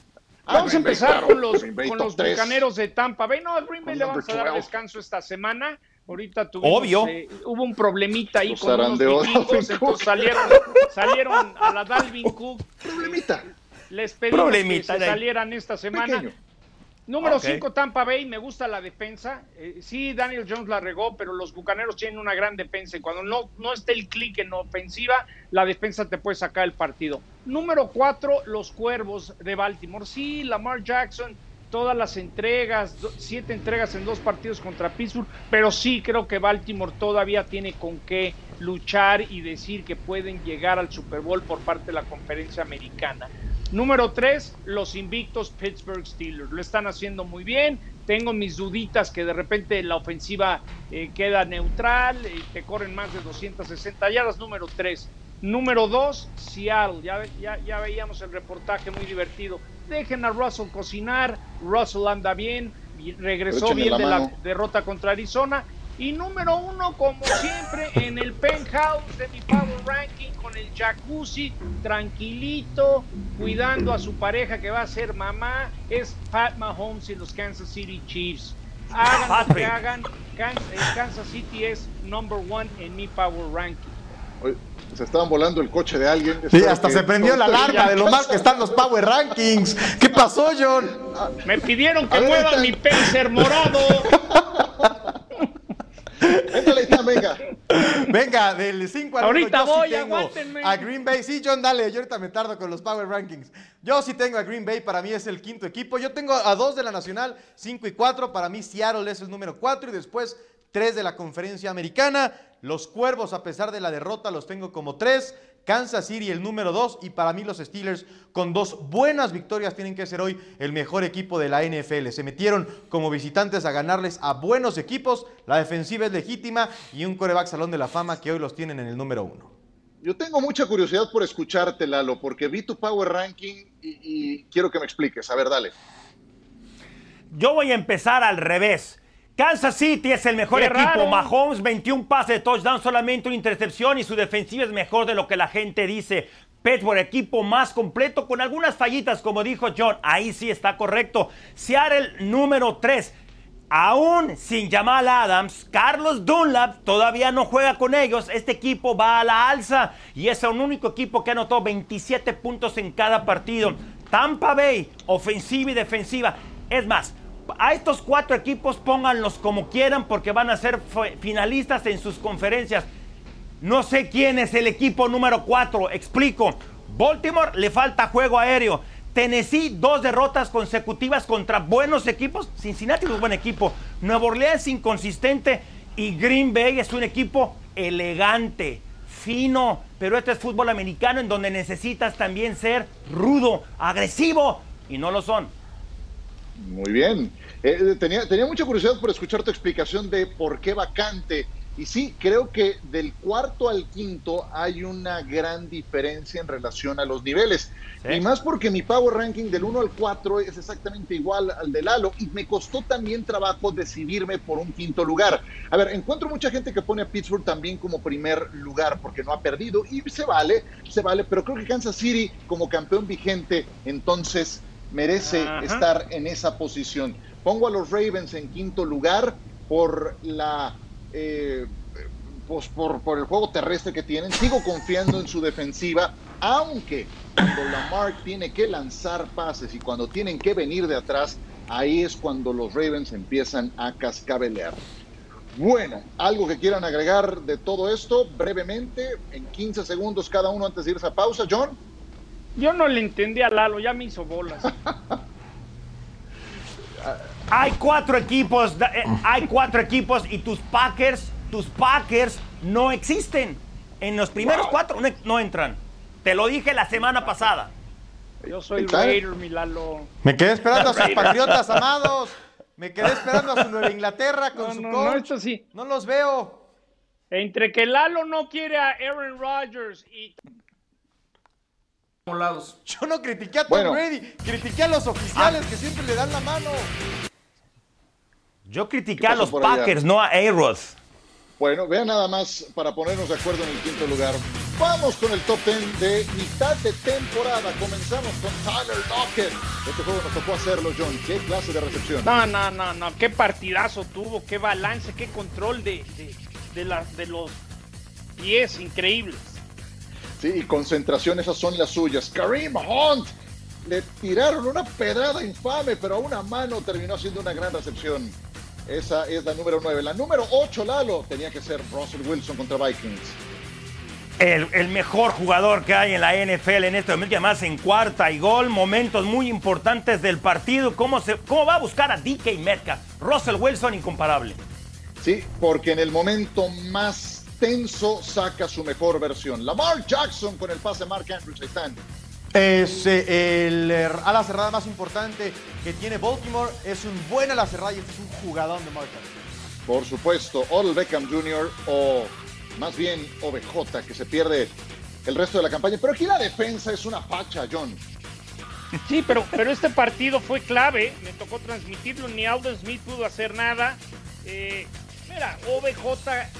Ah,
Vamos a
Green Bay,
empezar
claro.
con los,
Bay
con bucaneros de Tampa Bay. No, a Green Bay
Con
le vamos a dar
12.
descanso esta semana. Ahorita tuvimos,
Obvio.
eh, hubo un problemita ahí
Los
con unos entonces salieron, salieron a la Dalvin Cook.
Problemita.
Les pedimos
Problemita
que se salieran esta semana.
Pequeño.
Número
Ok.
5, Tampa Bay, me gusta la defensa. Eh, sí, Daniel Jones la regó, pero los bucaneros tienen una gran defensa y cuando no, no esté el clic en ofensiva, la defensa te puede sacar el partido. Número 4, los Cuervos de Baltimore. Sí, Lamar Jackson, todas las entregas, siete entregas en dos partidos contra Pittsburgh, pero sí creo que Baltimore todavía tiene con qué luchar y decir que pueden llegar al Super Bowl por parte de la conferencia americana. Número 3, los invictos Pittsburgh Steelers. Lo están haciendo muy bien. Tengo mis duditas que de repente la ofensiva eh, queda neutral, eh, te corren más de 260 yardas. Número 3. Número 2, Seattle. Ya, ya, ya veíamos el reportaje muy divertido. Dejen a Russell cocinar. Russell anda bien. y Regresó bien de la derrota contra Arizona. Y número uno, como siempre, en el penthouse de mi Power Ranking con el jacuzzi, tranquilito, cuidando a su pareja que va a ser mamá, es Pat Mahomes y los Kansas City Chiefs. Hagan lo que hagan, eh, Kansas City es number one en mi Power Ranking.
Oye, se estaban volando el coche de alguien.
Sí, hasta
que
se prendió la alarma de lo mal que están los Power Rankings. ¿Qué pasó, John?
Me pidieron que mueva mi pacer morado. (laughs)
Venga.
Venga, del 5 al 1
Ahorita
yo
voy,
sí tengo
aguántenme.
a Green Bay. Sí, John, dale, yo ahorita me tardo con los Power Rankings. Yo sí tengo a Green Bay, para mí es el quinto equipo. Yo tengo a dos de la Nacional, 5 y 4. Para mí Seattle es el número 4 y después tres de la Conferencia Americana. Los Cuervos, a pesar de la derrota, los tengo como 3. Kansas City el número 2 y para mí los Steelers con dos buenas victorias tienen que ser hoy el mejor equipo de la NFL. Se metieron como visitantes a ganarles a buenos equipos, la defensiva es legítima y un coreback salón de la fama que hoy los tienen en el número 1.
Yo tengo mucha curiosidad por escucharte, Lalo, porque vi tu Power Ranking y, y quiero que me expliques. A ver, dale.
Yo voy a empezar al revés. Kansas City es el mejor
Qué
equipo.
raro.
Mahomes, 21 pases de touchdown, solamente una intercepción y su defensiva es mejor de lo que la gente dice. Pittsburgh, equipo más completo con algunas fallitas, como dijo John. Ahí sí está correcto. Seattle, número 3. Aún sin Jamal Adams, Carlos Dunlap todavía no juega con ellos. Este equipo va a la alza y es el único equipo que anotó 27 puntos en cada partido. Tampa Bay, ofensiva y defensiva. Es más, a estos cuatro equipos pónganlos como quieran porque van a ser finalistas en sus conferencias. No sé quién es el equipo número cuatro. Explico. Baltimore le falta juego aéreo. Tennessee, dos derrotas consecutivas contra buenos equipos. Cincinnati es un buen equipo. Nueva Orleans inconsistente. Y Green Bay es un equipo elegante, fino. Pero este es fútbol americano en donde necesitas también ser rudo, agresivo. Y no lo son.
Muy bien. Eh, tenía, tenía mucha curiosidad por escuchar tu explicación de por qué vacante y sí, creo que del cuarto al quinto hay una gran diferencia en relación a los niveles. Y más porque mi power ranking del 1 al 4 es exactamente igual al de Lalo y me costó también trabajo decidirme por un quinto lugar. A ver, encuentro mucha gente que pone a Pittsburgh también como primer lugar porque no ha perdido y se vale, se vale, pero creo que Kansas City como campeón vigente entonces merece estar en esa posición. Pongo a los Ravens en quinto lugar por la eh, pues por, por, el juego terrestre que tienen. Sigo confiando en su defensiva, aunque cuando Lamar tiene que lanzar pases y cuando tienen que venir de atrás, ahí es cuando los Ravens empiezan a cascabelear. Bueno, algo que quieran agregar de todo esto brevemente, en 15 segundos cada uno antes de irse a pausa, John.
Yo no le entendí a Lalo, ya me hizo bolas. (laughs)
Hay cuatro equipos, eh, hay cuatro equipos y tus Packers, tus Packers no existen. En los primeros cuatro no, entran. Te lo dije la semana pasada.
Yo soy Raider, mi Lalo.
Me quedé esperando a sus patriotas amados. (laughs) Me quedé esperando a su Nueva Inglaterra con su
no,
coach.
No, sí.
no los veo.
Entre que Lalo no quiere a Aaron Rodgers y (laughs)
yo no critiqué a Tom Brady, critiqué a los oficiales que siempre le dan la mano.
Yo critiqué a los Packers, no a a
Bueno, vean nada más para ponernos de acuerdo en el quinto lugar. Vamos con el top 10 de mitad de temporada. Comenzamos con Tyler Lockett. Este juego nos tocó hacerlo, John. ¿Qué clase de recepción?
No, no, no, no. Qué partidazo tuvo, qué balance, qué control de, de, de los pies increíbles.
Sí, y concentración, esas son las suyas. Kareem Hunt le tiraron una pedrada infame, pero a una mano terminó haciendo una gran recepción. Esa es la número 9. La número 8, Lalo, tenía que ser Russell Wilson contra Vikings.
El, mejor jugador que hay en la NFL en este momento, además en cuarta y gol, momentos muy importantes del partido. ¿Cómo, se, cómo va a buscar a DK Metcalf? Russell Wilson incomparable.
Sí, porque en el momento más tenso saca su mejor versión. Lamar Jackson con el pase Mark Andrews. Ahí
es eh, el er, ala cerrada más importante que tiene Baltimore. Es un buen ala cerrada y este es un jugador de marca.
Por supuesto, Odell Beckham Jr. o más bien OBJ, que se pierde el resto de la campaña. Pero aquí la defensa es una facha, John.
Sí, pero, pero este partido fue clave. Me tocó transmitirlo. Ni Alden Smith pudo hacer nada. Eh, mira, OBJ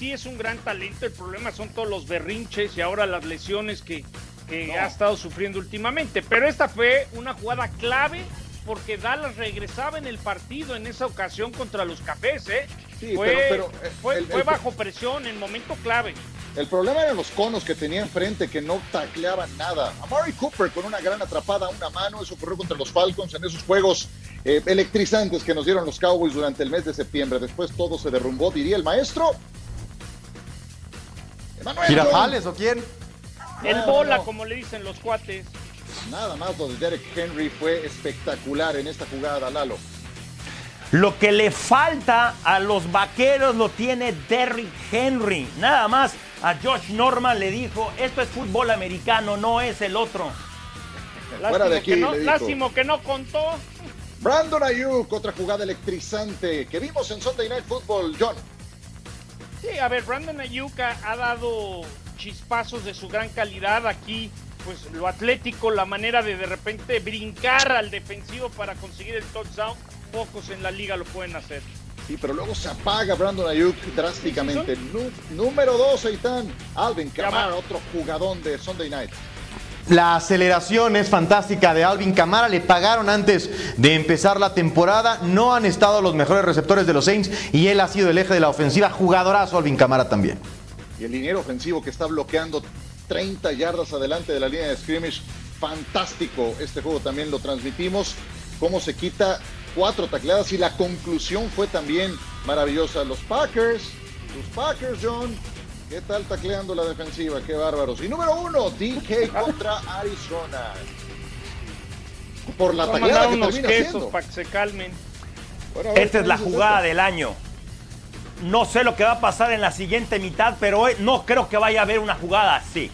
sí es un gran talento. El problema son todos los berrinches y ahora las lesiones que, que ha estado sufriendo últimamente. Pero esta fue una jugada clave porque Dallas regresaba en el partido en esa ocasión contra los Cafés, ¿eh? fue, pero, eh, fue, bajo presión en momento clave.
El problema eran los conos que tenía enfrente, que no tacleaban nada. Amari Cooper con una gran atrapada a una mano, eso ocurrió contra los Falcons en esos juegos eh, electrizantes que nos dieron los Cowboys durante el mes de septiembre. Después todo se derrumbó, diría el maestro.
¿Girafales o quién?
El bola, como le dicen los cuates.
Nada más lo de Derek Henry fue espectacular en esta jugada, Lalo.
Lo que le falta a los vaqueros lo tiene Derrick Henry. Nada más a Josh Norman le dijo, esto es fútbol americano, no es el otro. (laughs)
Fuera de aquí,
lásimo que no contó.
Brandon Ayuk, otra jugada electrizante que vimos en Sunday Night Football, John.
Sí, a ver, Brandon Ayuk ha dado chispazos de su gran calidad aquí, pues lo atlético, la manera de de repente brincar al defensivo para conseguir el touchdown, pocos en la liga lo pueden hacer.
Sí, pero luego se apaga Brandon Ayuk drásticamente. número 2, Aitán. Alvin Kamara, otro jugadón de Sunday Night.
La aceleración es fantástica de Alvin Kamara. Le pagaron antes de empezar la temporada. No han estado los mejores receptores de los Saints y él ha sido el eje de la ofensiva. Jugadorazo Alvin Kamara también
y el liniero ofensivo que está bloqueando 30 yardas adelante de la línea de scrimmage fantástico este juego, también lo transmitimos, cómo se quita cuatro tacleadas y la conclusión fue también maravillosa. Los Packers, los Packers, John, ¿qué tal tacleando la defensiva? Qué bárbaros. Y número uno, DK contra Arizona. Por la
Vamos a
tacleada
dar
que
unos
termina
quesos
siendo.
para que se calmen.
Bueno, a ver,
Esta es
¿qué
la jugada del año. No sé lo que va a pasar en la siguiente mitad, pero no creo que vaya a haber una jugada así.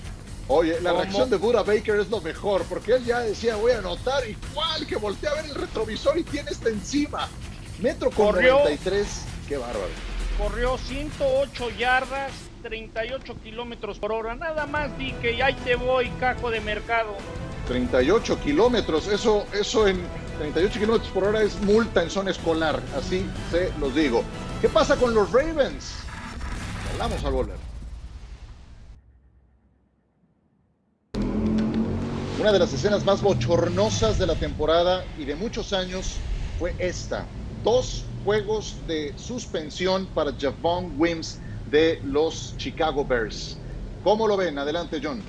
Oye, la
¿Cómo?
reacción de Buda Baker es lo mejor, porque él ya decía, voy a anotar, igual que voltea a ver el retrovisor y tiene esta encima. Metro con
Corrió.
93, qué bárbaro.
Corrió 108 yardas, 38 kilómetros por hora. Nada más di que ahí te voy, cajo de mercado.
38 kilómetros, eso, eso en 38 kilómetros por hora es multa en zona escolar, así se los digo. ¿Qué pasa con los Ravens? Hablamos al volver. Una de las escenas más bochornosas de la temporada y de muchos años fue esta. Dos juegos de suspensión para Javon Wims de los Chicago Bears. ¿Cómo lo ven? Adelante, John.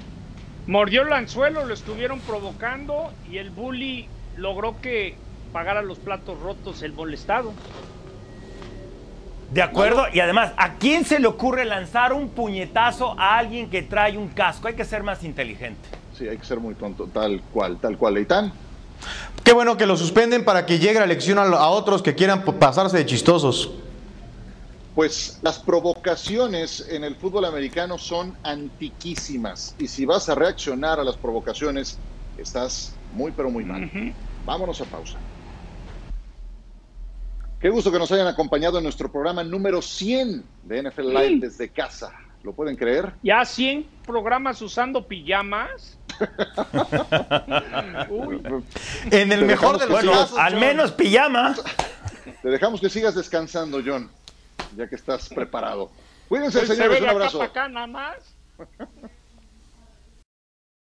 Mordió el anzuelo, lo estuvieron provocando y el bully logró que pagara los platos rotos el molestado.
De acuerdo, y además, ¿a quién se le ocurre lanzar un puñetazo a alguien que trae un casco? Hay que ser más inteligente.
Sí, hay que ser muy tonto, tal cual, tal cual. Leitán.
Qué bueno que lo suspenden para que llegue la lección a, a otros que quieran pasarse de chistosos.
Pues las provocaciones en el fútbol americano son antiquísimas y si vas a reaccionar a las provocaciones estás muy pero muy mal. Vámonos a pausa. Qué gusto que nos hayan acompañado en nuestro programa número 100 de NFL Live
Sí.
desde casa. ¿Lo pueden creer?
Ya 100 programas usando pijamas. (laughs) Uy,
En el
Te
mejor de los
Bueno,
casos.
al menos pijama.
Te dejamos que sigas descansando, John, ya que estás preparado. Cuídense,
pues se
señores.
ve
Un abrazo.
acá nada más. (laughs)